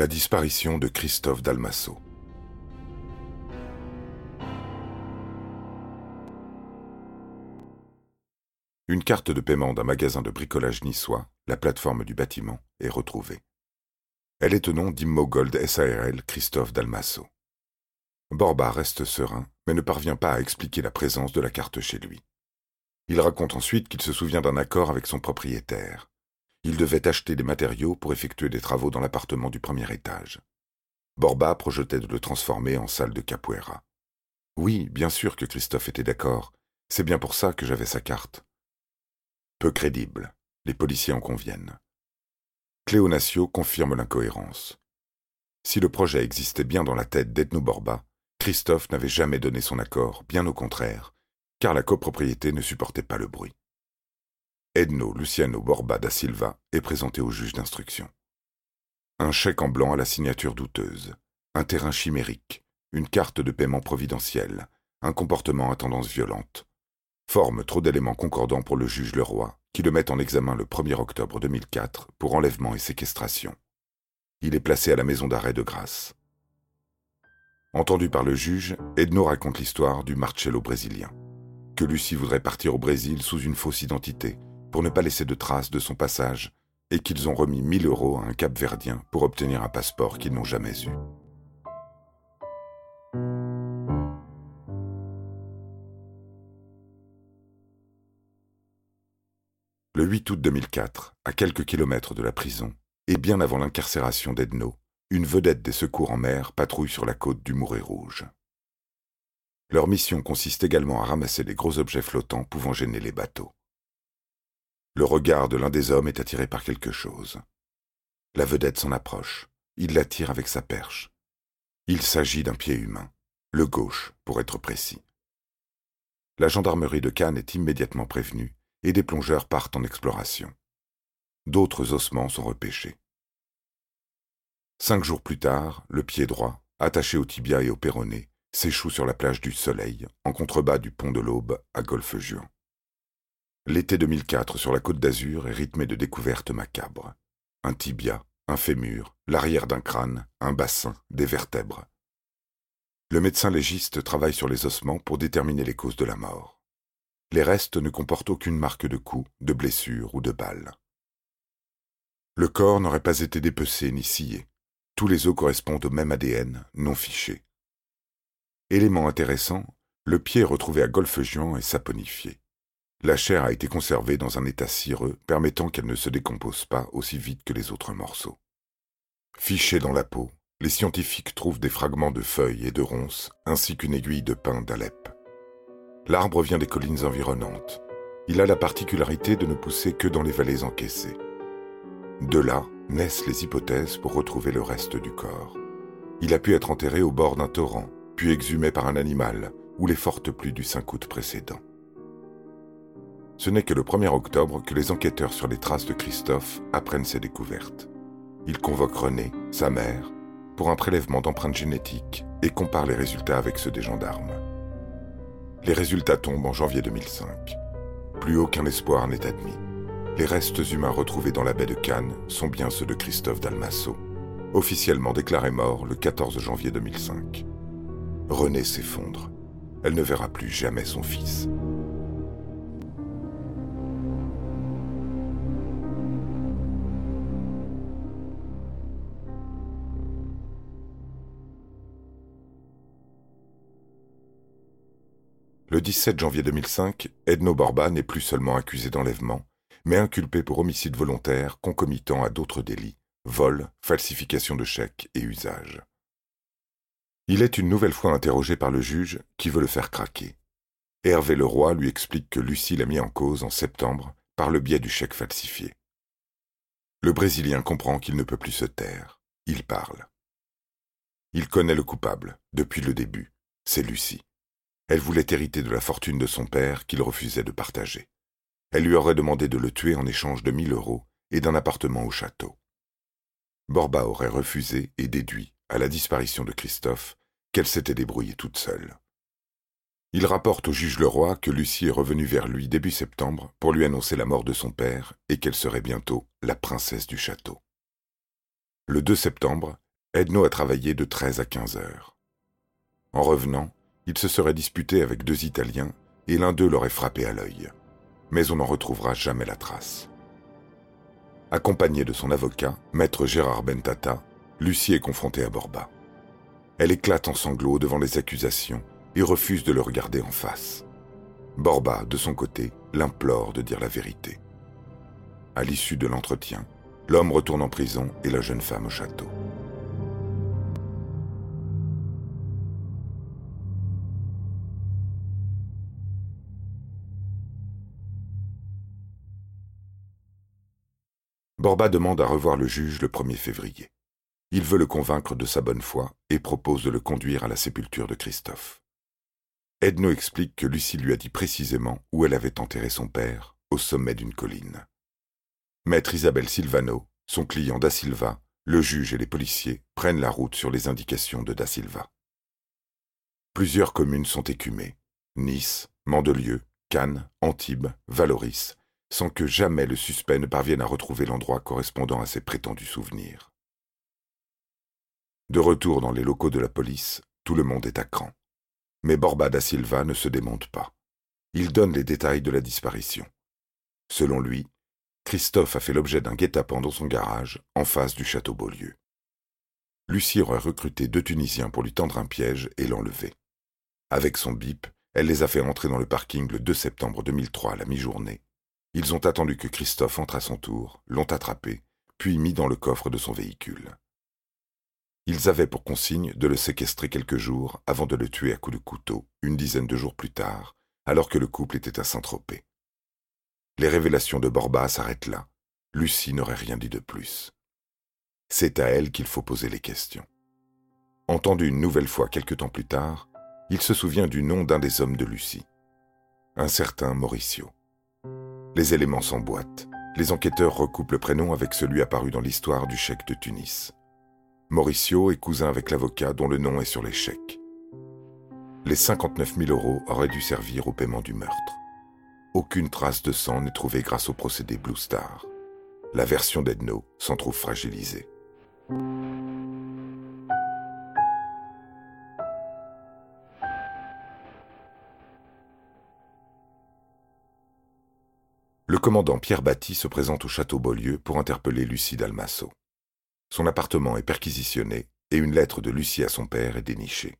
La disparition de Christophe Dalmasso. Une carte de paiement d'un magasin de bricolage niçois, la plateforme du bâtiment, est retrouvée. Elle est au nom d'Immogold SARL Christophe Dalmasso. Borba reste serein, mais ne parvient pas à expliquer la présence de la carte chez lui. Il raconte ensuite qu'il se souvient d'un accord avec son propriétaire. Il devait acheter des matériaux pour effectuer des travaux dans l'appartement du premier étage. Borba projetait de le transformer en salle de capoeira. Oui, bien sûr que Christophe était d'accord. C'est bien pour ça que j'avais sa carte. Peu crédible. Les policiers en conviennent. Cléonatio confirme l'incohérence. Si le projet existait bien dans la tête d'Ethno Borba, Christophe n'avait jamais donné son accord, bien au contraire, car la copropriété ne supportait pas le bruit. Edno Luciano Borba da Silva est présenté au juge d'instruction. Un chèque en blanc à la signature douteuse, un terrain chimérique, une carte de paiement providentielle, un comportement à tendance violente, forment trop d'éléments concordants pour le juge Leroy, qui le met en examen le 1er octobre 2004 pour enlèvement et séquestration. Il est placé à la maison d'arrêt de grâce. Entendu par le juge, Edno raconte l'histoire du Marcello brésilien que Lucie voudrait partir au Brésil sous une fausse identité, pour ne pas laisser de traces de son passage, et qu'ils ont remis 1000 euros à un Cap-Verdien pour obtenir un passeport qu'ils n'ont jamais eu. Le 8 août 2004, à quelques kilomètres de la prison, et bien avant l'incarcération d'Edno, une vedette des secours en mer patrouille sur la côte du Mouret Rouge. Leur mission consiste également à ramasser les gros objets flottants pouvant gêner les bateaux. Le regard de l'un des hommes est attiré par quelque chose. La vedette s'en approche. Il l'attire avec sa perche. Il s'agit d'un pied humain, le gauche pour être précis. La gendarmerie de Cannes est immédiatement prévenue et des plongeurs partent en exploration. D'autres ossements sont repêchés. Cinq jours plus tard, le pied droit, attaché au tibia et au péroné, s'échoue sur la plage du Soleil, en contrebas du pont de l'Aube, à Golfe-Juan. L'été 2004 sur la côte d'Azur est rythmé de découvertes macabres. Un tibia, un fémur, l'arrière d'un crâne, un bassin, des vertèbres. Le médecin légiste travaille sur les ossements pour déterminer les causes de la mort. Les restes ne comportent aucune marque de coup, de blessure ou de balle. Le corps n'aurait pas été dépecé ni scié. Tous les os correspondent au même ADN, non fiché. Élément intéressant, le pied retrouvé à Golfe-Juan est saponifié. La chair a été conservée dans un état cireux permettant qu'elle ne se décompose pas aussi vite que les autres morceaux. Fichés dans la peau, les scientifiques trouvent des fragments de feuilles et de ronces ainsi qu'une aiguille de pin d'Alep. L'arbre vient des collines environnantes. Il a la particularité de ne pousser que dans les vallées encaissées. De là naissent les hypothèses pour retrouver le reste du corps. Il a pu être enterré au bord d'un torrent, puis exhumé par un animal, ou les fortes pluies du 5 août précédent. Ce n'est que le 1er octobre que les enquêteurs sur les traces de Christophe apprennent ces découvertes. Ils convoquent René, sa mère, pour un prélèvement d'empreintes génétiques et comparent les résultats avec ceux des gendarmes. Les résultats tombent en janvier 2005. Plus aucun espoir n'est admis. Les restes humains retrouvés dans la baie de Cannes sont bien ceux de Christophe Dalmasso, officiellement déclaré mort le 14 janvier 2005. René s'effondre. Elle ne verra plus jamais son fils. Le 17 janvier 2005, Edno Borba n'est plus seulement accusé d'enlèvement, mais inculpé pour homicide volontaire concomitant à d'autres délits, vol, falsification de chèques et usage. Il est une nouvelle fois interrogé par le juge qui veut le faire craquer. Hervé Leroy lui explique que Lucie l'a mis en cause en septembre par le biais du chèque falsifié. Le Brésilien comprend qu'il ne peut plus se taire. Il parle. Il connaît le coupable, depuis le début. C'est Lucie. Elle voulait hériter de la fortune de son père qu'il refusait de partager. Elle lui aurait demandé de le tuer en échange de mille euros et d'un appartement au château. Borba aurait refusé et déduit, à la disparition de Christophe, qu'elle s'était débrouillée toute seule. Il rapporte au juge Leroy que Lucie est revenue vers lui début septembre pour lui annoncer la mort de son père et qu'elle serait bientôt la princesse du château. Le 2 septembre, Edno a travaillé de 13 à 15 heures. En revenant, il se serait disputé avec deux Italiens et l'un d'eux l'aurait frappé à l'œil. Mais on n'en retrouvera jamais la trace. Accompagnée de son avocat, maître Gérard Bentata, Lucie est confrontée à Borba. Elle éclate en sanglots devant les accusations et refuse de le regarder en face. Borba, de son côté, l'implore de dire la vérité. À l'issue de l'entretien, l'homme retourne en prison et la jeune femme au château. Borba demande à revoir le juge le 1er février. Il veut le convaincre de sa bonne foi et propose de le conduire à la sépulture de Christophe. Edno explique que Lucie lui a dit précisément où elle avait enterré son père, au sommet d'une colline. Maître Isabelle Silvano, son client Da Silva, le juge et les policiers prennent la route sur les indications de Da Silva. Plusieurs communes sont écumées. Nice, Mandelieu, Cannes, Antibes, Valoris, sans que jamais le suspect ne parvienne à retrouver l'endroit correspondant à ses prétendus souvenirs. De retour dans les locaux de la police, tout le monde est à cran. Mais Borba da Silva ne se démonte pas. Il donne les détails de la disparition. Selon lui, Christophe a fait l'objet d'un guet-apens dans son garage, en face du château Beaulieu. Lucie aurait recruté deux Tunisiens pour lui tendre un piège et l'enlever. Avec son bip, elle les a fait entrer dans le parking le 2 septembre 2003 à la mi-journée ils ont attendu que Christophe entre à son tour, l'ont attrapé, puis mis dans le coffre de son véhicule. Ils avaient pour consigne de le séquestrer quelques jours avant de le tuer à coups de couteau, une dizaine de jours plus tard, alors que le couple était à Saint-Tropez. Les révélations de Borba s'arrêtent là. Lucie n'aurait rien dit de plus. C'est à elle qu'il faut poser les questions. Entendu une nouvelle fois quelque temps plus tard, il se souvient du nom d'un des hommes de Lucie, un certain Mauricio. Les éléments s'emboîtent. Les enquêteurs recoupent le prénom avec celui apparu dans l'histoire du chèque de Tunis. Mauricio est cousin avec l'avocat dont le nom est sur les chèques. Les 59 000 euros auraient dû servir au paiement du meurtre. Aucune trace de sang n'est trouvée grâce au procédé Blue Star. La version d'Edno s'en trouve fragilisée. Le commandant Pierre Batty se présente au château Beaulieu pour interpeller Lucie Dalmasso. Son appartement est perquisitionné et une lettre de Lucie à son père est dénichée.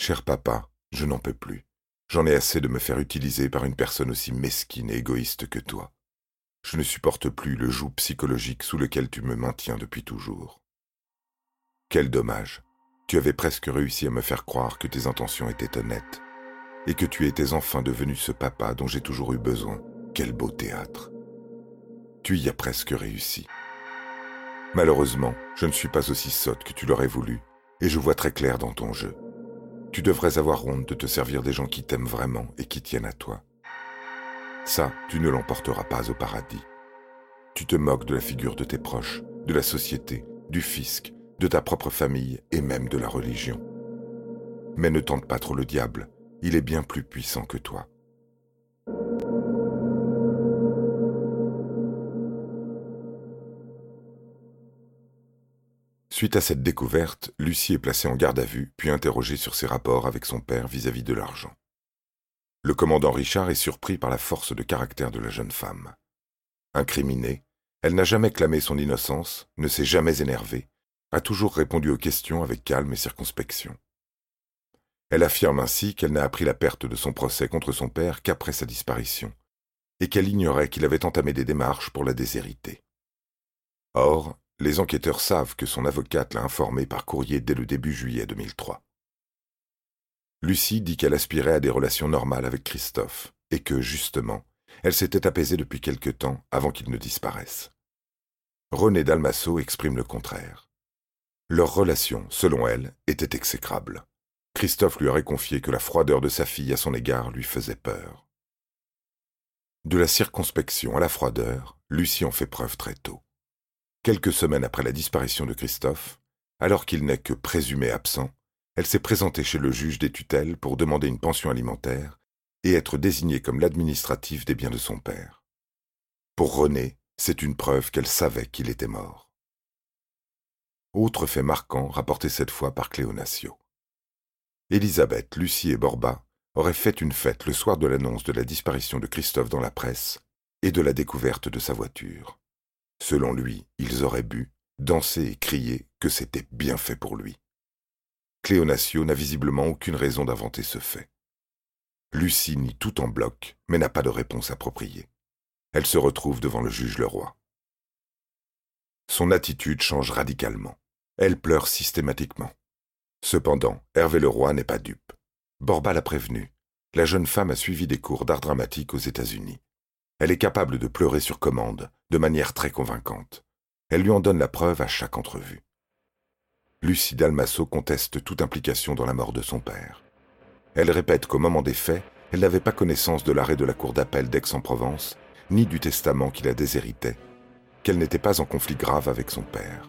Cher papa, je n'en peux plus. J'en ai assez de me faire utiliser par une personne aussi mesquine et égoïste que toi. Je ne supporte plus le joug psychologique sous lequel tu me maintiens depuis toujours. Quel dommage. Tu avais presque réussi à me faire croire que tes intentions étaient honnêtes et que tu étais enfin devenu ce papa dont j'ai toujours eu besoin. Quel beau théâtre. Tu y as presque réussi. Malheureusement, je ne suis pas aussi sotte que tu l'aurais voulu, et je vois très clair dans ton jeu. Tu devrais avoir honte de te servir des gens qui t'aiment vraiment et qui tiennent à toi. Ça, tu ne l'emporteras pas au paradis. Tu te moques de la figure de tes proches, de la société, du fisc, de ta propre famille et même de la religion. Mais ne tente pas trop le diable, il est bien plus puissant que toi. Suite à cette découverte, Lucie est placée en garde à vue, puis interrogée sur ses rapports avec son père vis-à-vis de l'argent. Le commandant Richard est surpris par la force de caractère de la jeune femme. Incriminée, elle n'a jamais clamé son innocence, ne s'est jamais énervée, a toujours répondu aux questions avec calme et circonspection. Elle affirme ainsi qu'elle n'a appris la perte de son procès contre son père qu'après sa disparition, et qu'elle ignorait qu'il avait entamé des démarches pour la déshériter. Or, les enquêteurs savent que son avocate l'a informée par courrier dès le début juillet 2003. Lucie dit qu'elle aspirait à des relations normales avec Christophe, et que, justement, elle s'était apaisée depuis quelque temps avant qu'il ne disparaisse. René Dalmasso exprime le contraire. Leur relation, selon elle, était exécrable. Christophe lui aurait confié que la froideur de sa fille à son égard lui faisait peur. De la circonspection à la froideur, Lucie en fait preuve très tôt. Quelques semaines après la disparition de Christophe, alors qu'il n'est que présumé absent, elle s'est présentée chez le juge des tutelles pour demander une pension alimentaire et être désignée comme l'administratif des biens de son père. Pour René, c'est une preuve qu'elle savait qu'il était mort. Autre fait marquant rapporté cette fois par Cléonatio. Élisabeth, Lucie et Borba auraient fait une fête le soir de l'annonce de la disparition de Christophe dans la presse et de la découverte de sa voiture. Selon lui, ils auraient bu, dansé et crié que c'était bien fait pour lui. Cléonatio n'a visiblement aucune raison d'inventer ce fait. Lucie nie tout en bloc, mais n'a pas de réponse appropriée. Elle se retrouve devant le juge le roi. Son attitude change radicalement. Elle pleure systématiquement. Cependant, Hervé Leroy n'est pas dupe. Borba l'a prévenu. La jeune femme a suivi des cours d'art dramatique aux États-Unis. Elle est capable de pleurer sur commande, de manière très convaincante. Elle lui en donne la preuve à chaque entrevue. Lucie Dalmasso conteste toute implication dans la mort de son père. Elle répète qu'au moment des faits, elle n'avait pas connaissance de l'arrêt de la cour d'appel d'Aix-en-Provence, ni du testament qui la déshéritait, qu'elle n'était pas en conflit grave avec son père.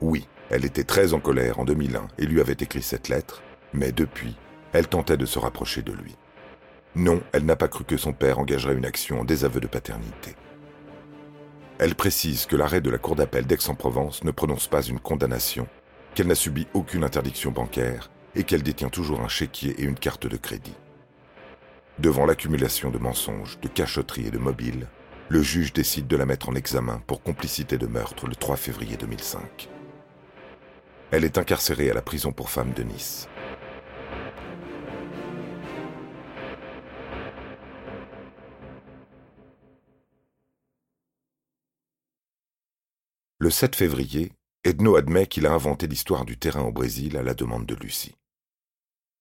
Oui, elle était très en colère en 2001 et lui avait écrit cette lettre, mais depuis, elle tentait de se rapprocher de lui. Non, elle n'a pas cru que son père engagerait une action en désaveu de paternité. Elle précise que l'arrêt de la Cour d'appel d'Aix-en-Provence ne prononce pas une condamnation, qu'elle n'a subi aucune interdiction bancaire et qu'elle détient toujours un chéquier et une carte de crédit. Devant l'accumulation de mensonges, de cachotteries et de mobiles, le juge décide de la mettre en examen pour complicité de meurtre le 3 février 2005. Elle est incarcérée à la prison pour femmes de Nice. Le 7 février, Edno admet qu'il a inventé l'histoire du terrain au Brésil à la demande de Lucie.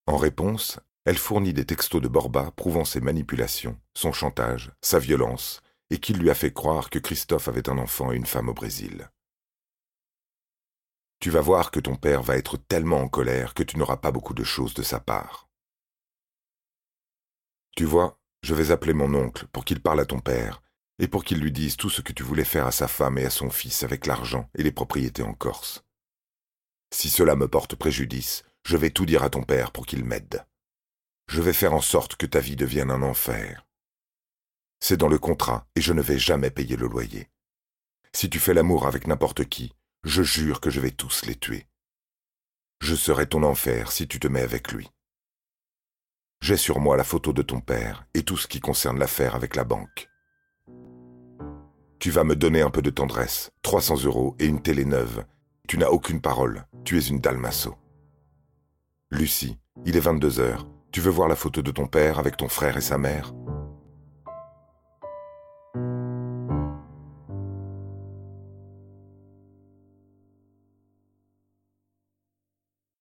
En réponse, elle fournit des textos de Borba prouvant ses manipulations, son chantage, sa violence, et qu'il lui a fait croire que Christophe avait un enfant et une femme au Brésil. Tu vas voir que ton père va être tellement en colère que tu n'auras pas beaucoup de choses de sa part. Tu vois, je vais appeler mon oncle pour qu'il parle à ton père et pour qu'il lui dise tout ce que tu voulais faire à sa femme et à son fils avec l'argent et les propriétés en Corse. Si cela me porte préjudice, je vais tout dire à ton père pour qu'il m'aide. Je vais faire en sorte que ta vie devienne un enfer. C'est dans le contrat et je ne vais jamais payer le loyer. Si tu fais l'amour avec n'importe qui, je jure que je vais tous les tuer. Je serai ton enfer si tu te mets avec lui. J'ai sur moi la photo de ton père et tout ce qui concerne l'affaire avec la banque. Tu vas me donner un peu de tendresse, 300 euros et une télé neuve. Tu n'as aucune parole, tu es une dalmasso. Lucie, il est 22 heures. Tu veux voir la photo de ton père avec ton frère et sa mère?